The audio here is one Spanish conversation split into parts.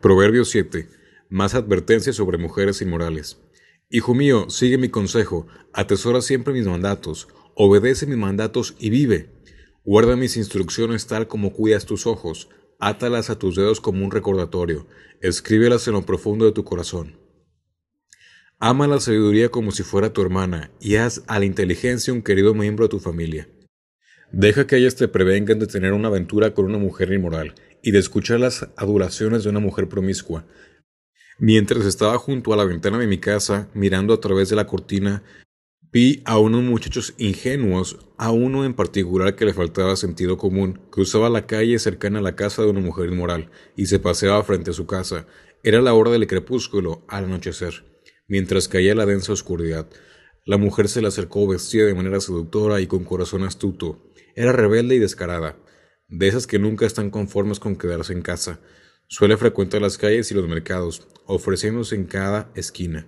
Proverbio 7. Más advertencias sobre mujeres inmorales. Hijo mío, sigue mi consejo, atesora siempre mis mandatos, obedece mis mandatos y vive. Guarda mis instrucciones tal como cuidas tus ojos, átalas a tus dedos como un recordatorio, escríbelas en lo profundo de tu corazón. Ama la sabiduría como si fuera tu hermana, y haz a la inteligencia un querido miembro de tu familia. Deja que ellas te prevengan de tener una aventura con una mujer inmoral, y de escuchar las adulaciones de una mujer promiscua. Mientras estaba junto a la ventana de mi casa, mirando a través de la cortina, vi a unos muchachos ingenuos, a uno en particular que le faltaba sentido común, cruzaba la calle cercana a la casa de una mujer inmoral y se paseaba frente a su casa. Era la hora del crepúsculo, al anochecer, mientras caía la densa oscuridad. La mujer se le acercó vestida de manera seductora y con corazón astuto. Era rebelde y descarada de esas que nunca están conformes con quedarse en casa. Suele frecuentar las calles y los mercados, ofreciéndose en cada esquina.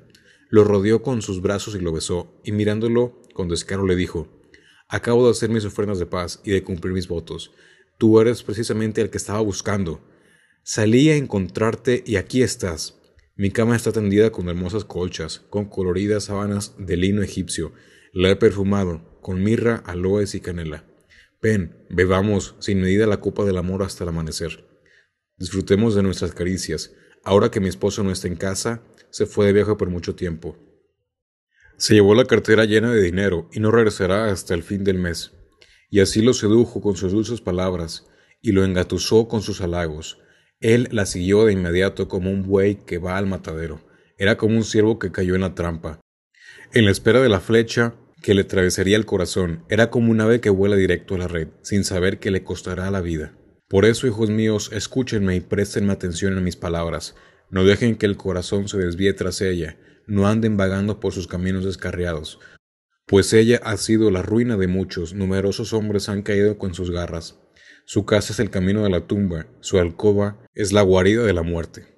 Lo rodeó con sus brazos y lo besó, y mirándolo con descaro le dijo Acabo de hacer mis ofrendas de paz y de cumplir mis votos. Tú eres precisamente el que estaba buscando. Salí a encontrarte y aquí estás. Mi cama está tendida con hermosas colchas, con coloridas sábanas de lino egipcio. La he perfumado, con mirra, aloes y canela. Ven, bebamos sin medida la copa del amor hasta el amanecer. Disfrutemos de nuestras caricias. Ahora que mi esposo no está en casa, se fue de viaje por mucho tiempo. Se llevó la cartera llena de dinero y no regresará hasta el fin del mes. Y así lo sedujo con sus dulces palabras y lo engatusó con sus halagos. Él la siguió de inmediato como un buey que va al matadero. Era como un ciervo que cayó en la trampa. En la espera de la flecha, que le atravesaría el corazón, era como un ave que vuela directo a la red, sin saber que le costará la vida. Por eso, hijos míos, escúchenme y prestenme atención en mis palabras. No dejen que el corazón se desvíe tras ella, no anden vagando por sus caminos descarriados, pues ella ha sido la ruina de muchos, numerosos hombres han caído con sus garras. Su casa es el camino de la tumba, su alcoba es la guarida de la muerte.